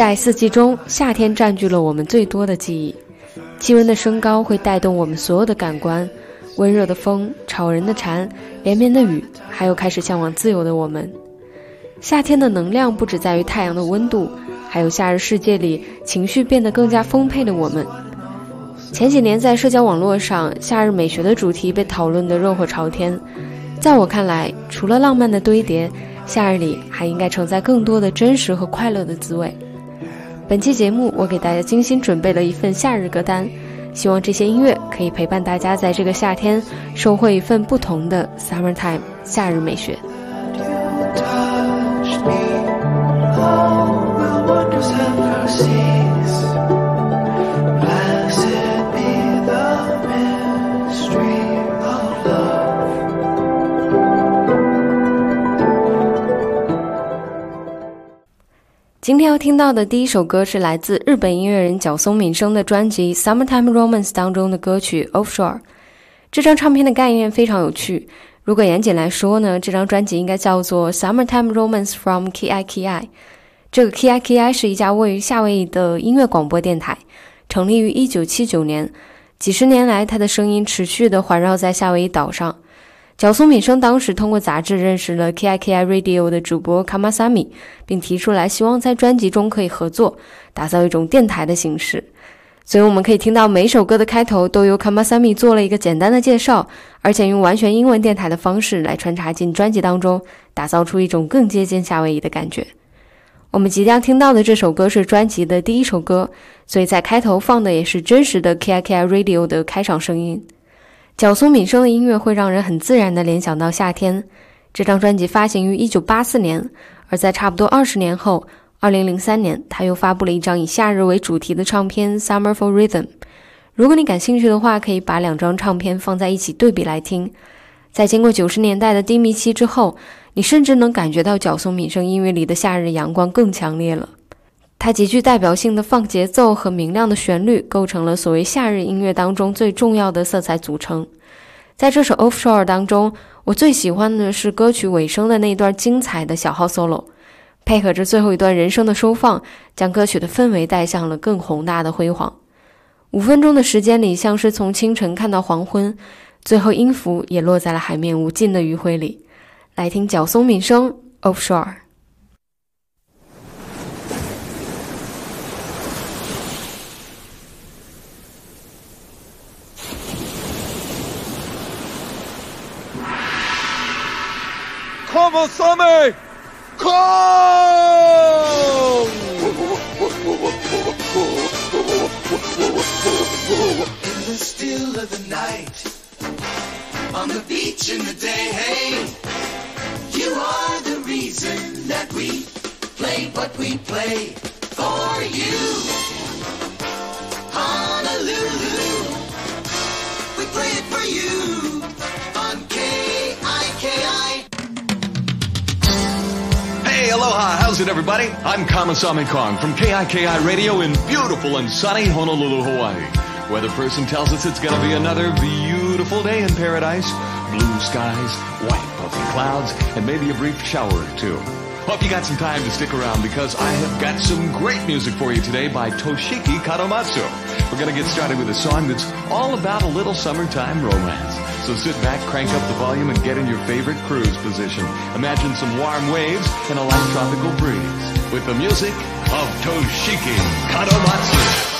在四季中，夏天占据了我们最多的记忆。气温的升高会带动我们所有的感官，温热的风、吵人的蝉、连绵的雨，还有开始向往自由的我们。夏天的能量不只在于太阳的温度，还有夏日世界里情绪变得更加丰沛的我们。前几年在社交网络上，夏日美学的主题被讨论得热火朝天。在我看来，除了浪漫的堆叠，夏日里还应该承载更多的真实和快乐的滋味。本期节目，我给大家精心准备了一份夏日歌单，希望这些音乐可以陪伴大家在这个夏天，收获一份不同的 summertime 夏日美学。今天要听到的第一首歌是来自日本音乐人角松敏生的专辑《Summertime Romance》当中的歌曲《Offshore》。这张唱片的概念非常有趣。如果严谨来说呢，这张专辑应该叫做《Summertime Romance from KIKI》。这个 KIKI 是一家位于夏威夷的音乐广播电台，成立于1979年。几十年来，它的声音持续地环绕在夏威夷岛上。角松敏生当时通过杂志认识了 KIKI Radio 的主播 Kamasami，并提出来希望在专辑中可以合作，打造一种电台的形式。所以我们可以听到每首歌的开头都由 Kamasami 做了一个简单的介绍，而且用完全英文电台的方式来穿插进专辑当中，打造出一种更接近夏威夷的感觉。我们即将听到的这首歌是专辑的第一首歌，所以在开头放的也是真实的 KIKI Radio 的开场声音。角松敏生的音乐会让人很自然地联想到夏天。这张专辑发行于1984年，而在差不多二十年后，2003年，他又发布了一张以夏日为主题的唱片《Summer for Rhythm》。如果你感兴趣的话，可以把两张唱片放在一起对比来听。在经过90年代的低迷期之后，你甚至能感觉到角松敏生音乐里的夏日阳光更强烈了。它极具代表性的放节奏和明亮的旋律，构成了所谓夏日音乐当中最重要的色彩组成。在这首《Offshore》当中，我最喜欢的是歌曲尾声的那段精彩的小号 solo，配合着最后一段人声的收放，将歌曲的氛围带向了更宏大的辉煌。五分钟的时间里，像是从清晨看到黄昏，最后音符也落在了海面无尽的余晖里。来听角松敏生《Offshore》。Sammy! Come! In the still of the night, on the beach in the day, hey, you are the reason that we play what we play for you. Aloha! How's it, everybody? I'm Kamasami Kong from KIKI Radio in beautiful and sunny Honolulu, Hawaii. Weather person tells us it's gonna be another beautiful day in paradise. Blue skies, white puffy clouds, and maybe a brief shower or two. Hope you got some time to stick around because I have got some great music for you today by Toshiki Kadomatsu. We're gonna get started with a song that's all about a little summertime romance. So sit back, crank up the volume, and get in your favorite cruise position. Imagine some warm waves and a light tropical breeze with the music of Toshiki Kadomatsu.「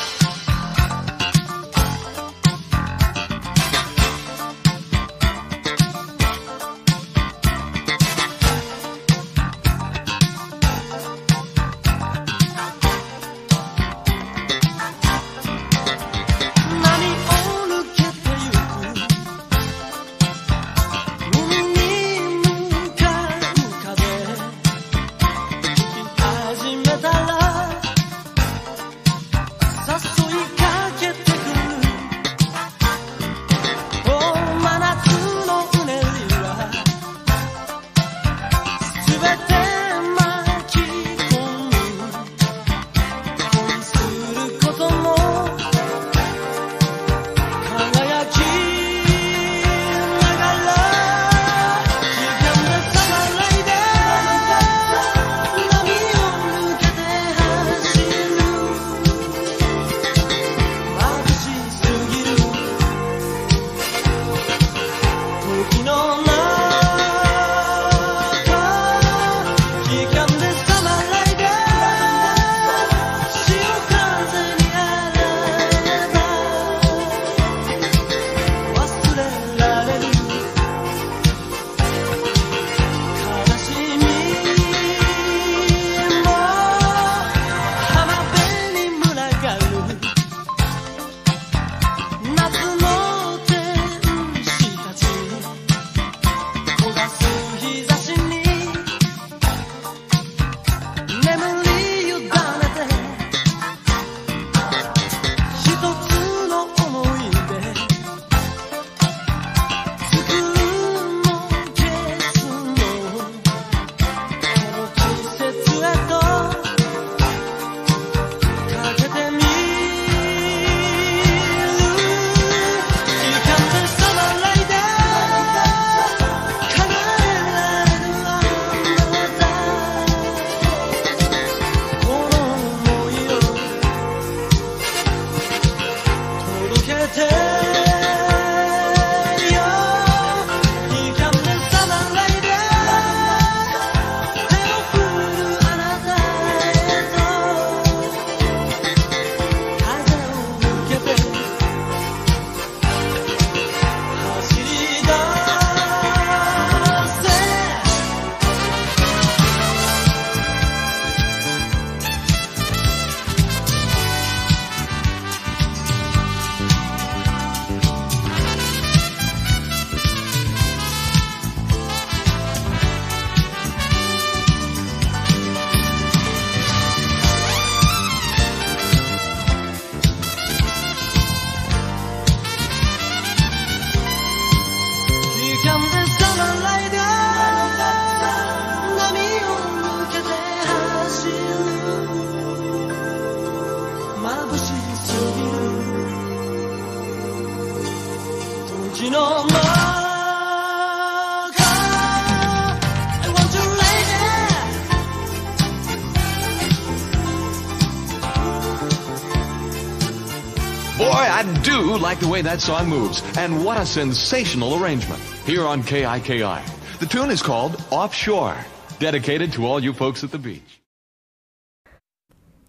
way that song moves. And what a sensational arrangement. Here on KIKI. The tune is called Offshore, dedicated to all you folks at the beach.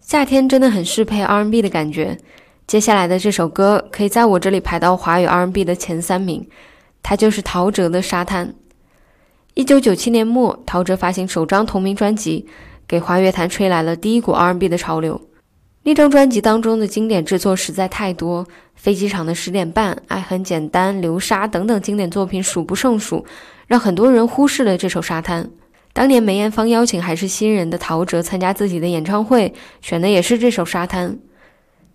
夏天真的很适配 R&B 的感觉。接下来的这首歌可以在我这里排到华语 R&B 的前三名，它就是陶喆的《沙滩》。一九九七年末，陶喆发行首张同名专辑，给华乐坛吹来了第一股 R&B 的潮流。那张专辑当中的经典制作实在太多，《飞机场的十点半》《爱很简单》《流沙》等等经典作品数不胜数，让很多人忽视了这首《沙滩》。当年梅艳芳邀请还是新人的陶喆参加自己的演唱会，选的也是这首《沙滩》。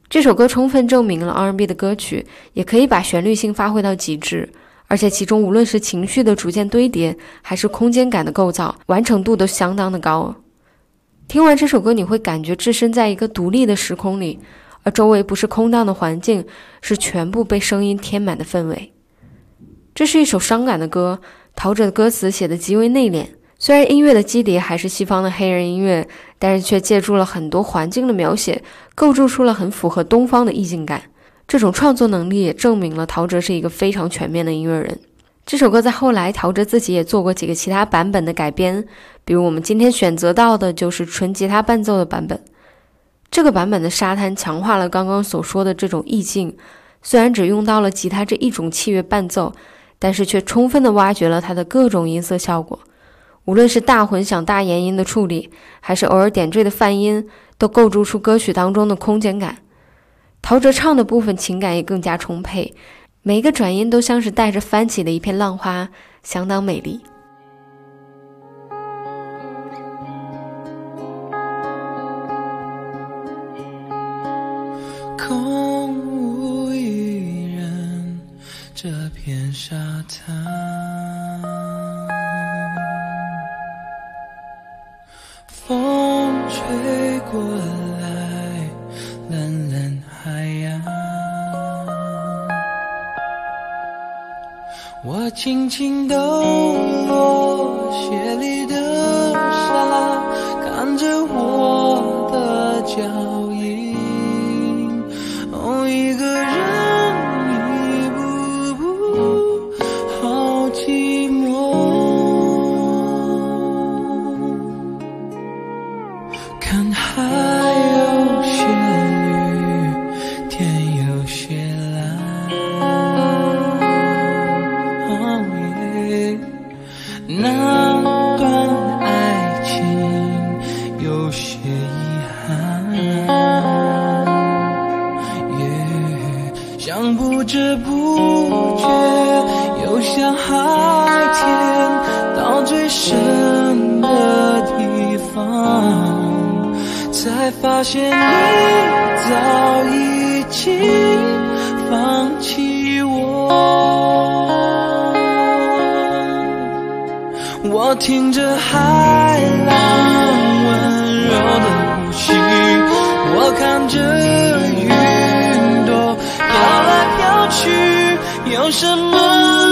这首歌充分证明了 R&B 的歌曲也可以把旋律性发挥到极致，而且其中无论是情绪的逐渐堆叠，还是空间感的构造，完成度都相当的高。听完这首歌，你会感觉置身在一个独立的时空里，而周围不是空荡的环境，是全部被声音填满的氛围。这是一首伤感的歌，陶喆的歌词写得极为内敛。虽然音乐的基底还是西方的黑人音乐，但是却借助了很多环境的描写，构筑出了很符合东方的意境感。这种创作能力也证明了陶喆是一个非常全面的音乐人。这首歌在后来，陶喆自己也做过几个其他版本的改编，比如我们今天选择到的就是纯吉他伴奏的版本。这个版本的沙滩强化了刚刚所说的这种意境，虽然只用到了吉他这一种器乐伴奏，但是却充分的挖掘了它的各种音色效果。无论是大混响、大延音的处理，还是偶尔点缀的泛音，都构筑出歌曲当中的空间感。陶喆唱的部分情感也更加充沛，每一个转音都像是带着翻起的一片浪花，相当美丽。空无一人，这片沙滩，风吹过来，蓝我轻轻抖落鞋里的沙，看着我的脚发现你早已经放弃我。我听着海浪温柔的呼吸，我看着云朵飘来飘去，有什么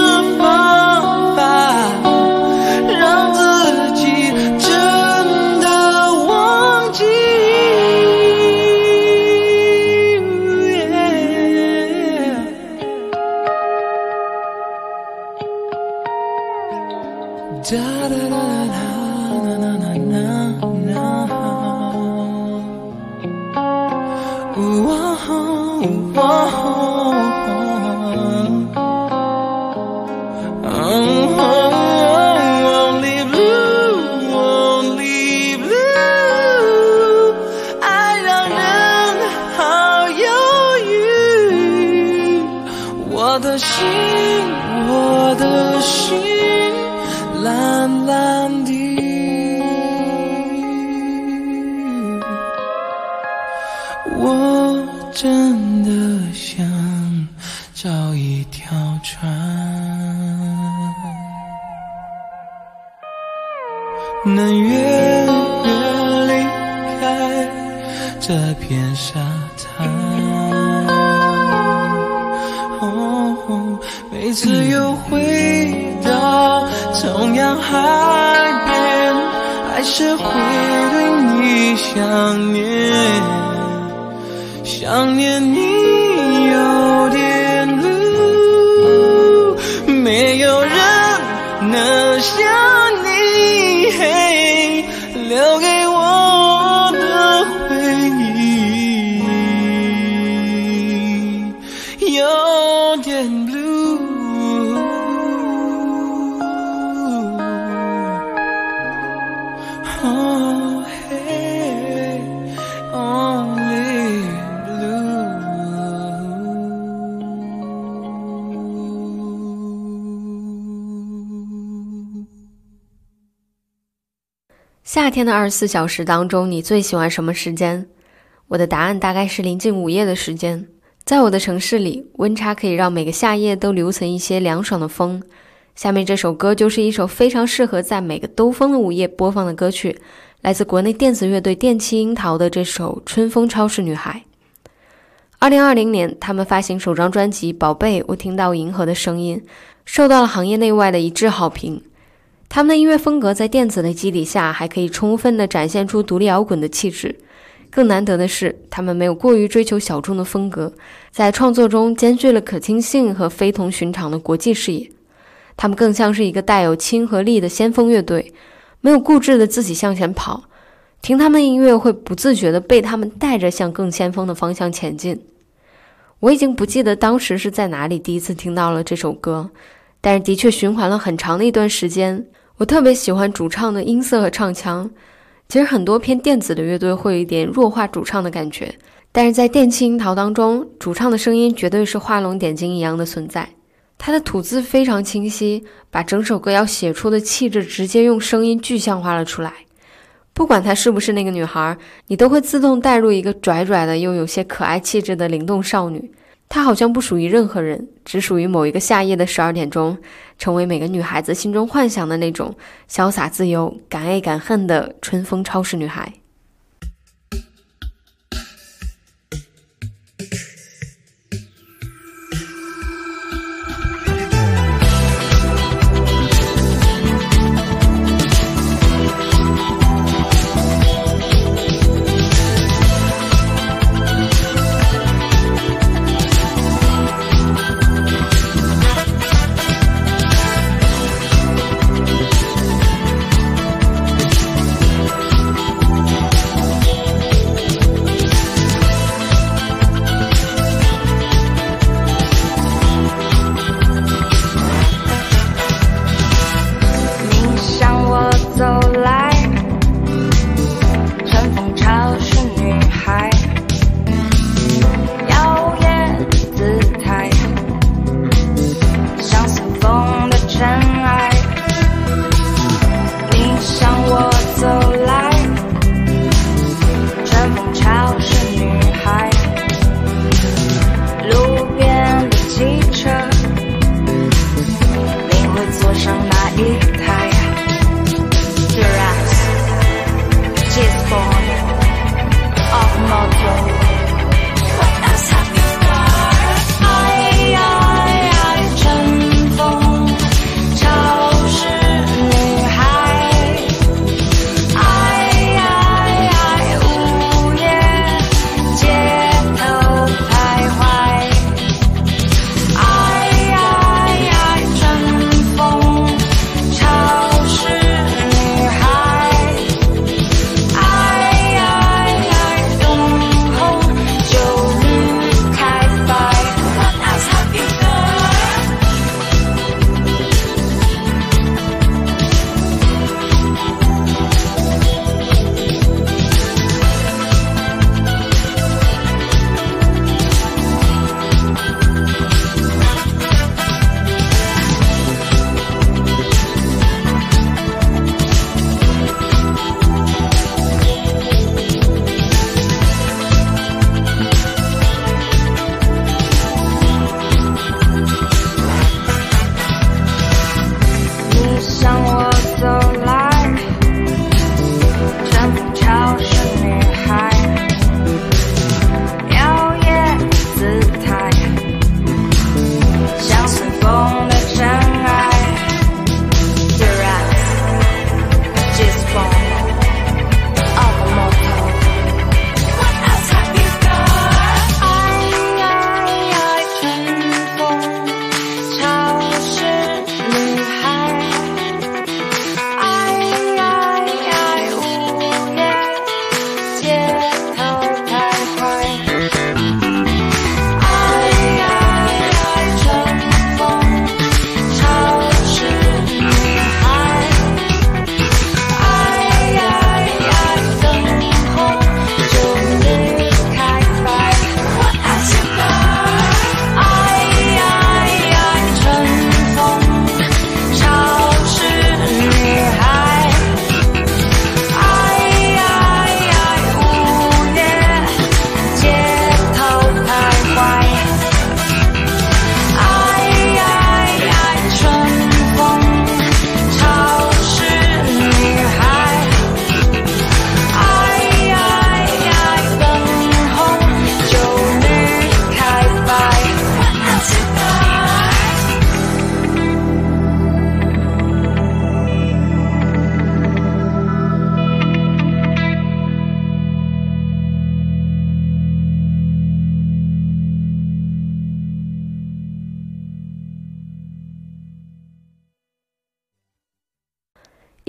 我的心，我的心，蓝蓝的。夏天的二十四小时当中，你最喜欢什么时间？我的答案大概是临近午夜的时间。在我的城市里，温差可以让每个夏夜都留存一些凉爽的风。下面这首歌就是一首非常适合在每个兜风的午夜播放的歌曲，来自国内电子乐队电气樱桃的这首《春风超市女孩》。二零二零年，他们发行首张专辑《宝贝，我听到银河的声音》，受到了行业内外的一致好评。他们的音乐风格在电子的基底下，还可以充分地展现出独立摇滚的气质。更难得的是，他们没有过于追求小众的风格，在创作中兼具了可听性和非同寻常的国际视野。他们更像是一个带有亲和力的先锋乐队，没有固执的自己向前跑，听他们的音乐会不自觉地被他们带着向更先锋的方向前进。我已经不记得当时是在哪里第一次听到了这首歌，但是的确循环了很长的一段时间。我特别喜欢主唱的音色和唱腔。其实很多偏电子的乐队会有一点弱化主唱的感觉，但是在电气樱桃当中，主唱的声音绝对是画龙点睛一样的存在。他的吐字非常清晰，把整首歌要写出的气质直接用声音具象化了出来。不管她是不是那个女孩，你都会自动带入一个拽拽的又有些可爱气质的灵动少女。她好像不属于任何人，只属于某一个夏夜的十二点钟，成为每个女孩子心中幻想的那种潇洒自由、敢爱敢恨的春风超市女孩。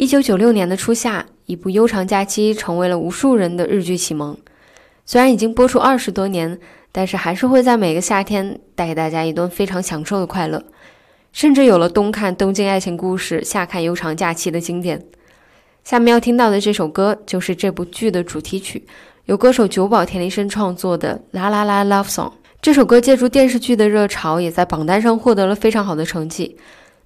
一九九六年的初夏，一部《悠长假期》成为了无数人的日剧启蒙。虽然已经播出二十多年，但是还是会在每个夏天带给大家一顿非常享受的快乐，甚至有了冬看《东京爱情故事》、夏看《悠长假期》的经典。下面要听到的这首歌就是这部剧的主题曲，由歌手久保田利伸创作的《啦啦啦 Love Song》。这首歌借助电视剧的热潮，也在榜单上获得了非常好的成绩。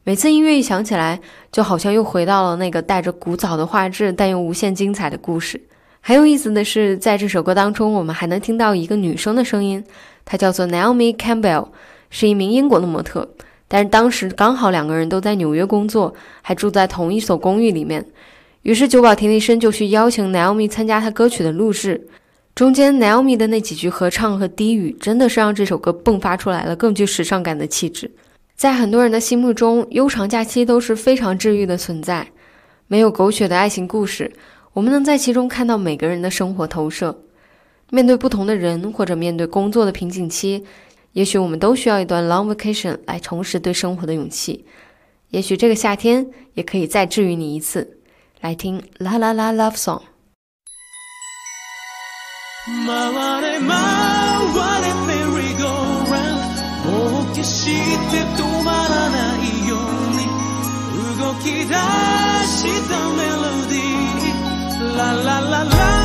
每次音乐一响起来，就好像又回到了那个带着古早的画质但又无限精彩的故事。很有意思的是，在这首歌当中，我们还能听到一个女生的声音，她叫做 Naomi Campbell，是一名英国的模特。但是当时刚好两个人都在纽约工作，还住在同一所公寓里面。于是久保田利伸就去邀请 Naomi 参加他歌曲的录制。中间 Naomi 的那几句合唱和低语，真的是让这首歌迸发出来了更具时尚感的气质。在很多人的心目中，悠长假期都是非常治愈的存在。没有狗血的爱情故事，我们能在其中看到每个人的生活投射。面对不同的人，或者面对工作的瓶颈期，也许我们都需要一段 long vacation 来重拾对生活的勇气。也许这个夏天也可以再治愈你一次。来听啦啦啦 love song。決して止まらないように動 き出したメロディーラララララ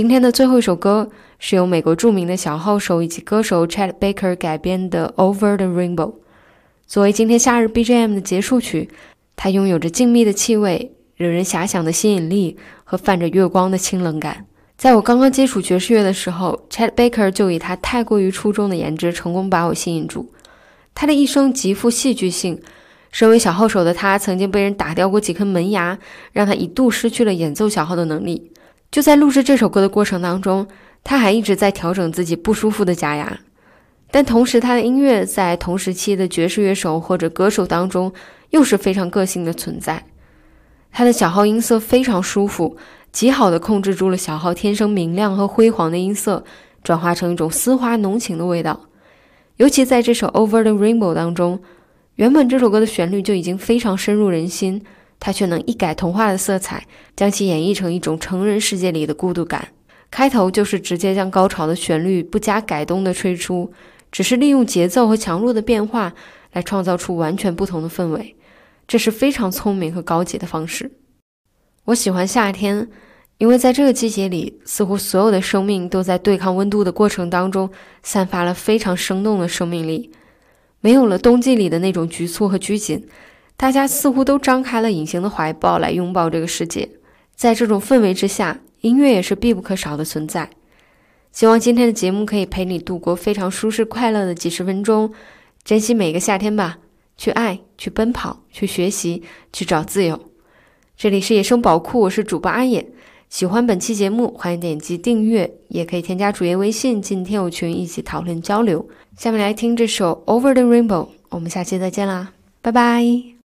今天的最后一首歌是由美国著名的小号手以及歌手 Chet Baker 改编的《Over the Rainbow》，作为今天夏日 BGM 的结束曲，它拥有着静谧的气味、惹人遐想的吸引力和泛着月光的清冷感。在我刚刚接触爵士乐的时候，Chet Baker 就以他太过于出众的颜值，成功把我吸引住。他的一生极富戏剧性。身为小号手的他，曾经被人打掉过几颗门牙，让他一度失去了演奏小号的能力。就在录制这首歌的过程当中，他还一直在调整自己不舒服的假牙。但同时，他的音乐在同时期的爵士乐手或者歌手当中又是非常个性的存在。他的小号音色非常舒服，极好的控制住了小号天生明亮和辉煌的音色，转化成一种丝滑浓情的味道。尤其在这首《Over the Rainbow》当中，原本这首歌的旋律就已经非常深入人心。他却能一改童话的色彩，将其演绎成一种成人世界里的孤独感。开头就是直接将高潮的旋律不加改动的吹出，只是利用节奏和强弱的变化来创造出完全不同的氛围，这是非常聪明和高级的方式。我喜欢夏天，因为在这个季节里，似乎所有的生命都在对抗温度的过程当中，散发了非常生动的生命力，没有了冬季里的那种局促和拘谨。大家似乎都张开了隐形的怀抱来拥抱这个世界，在这种氛围之下，音乐也是必不可少的存在。希望今天的节目可以陪你度过非常舒适快乐的几十分钟，珍惜每个夏天吧，去爱，去奔跑，去学习，去找自由。这里是野生宝库，我是主播阿野。喜欢本期节目，欢迎点击订阅，也可以添加主页微信进听友群一起讨论交流。下面来听这首《Over the Rainbow》，我们下期再见啦，拜拜。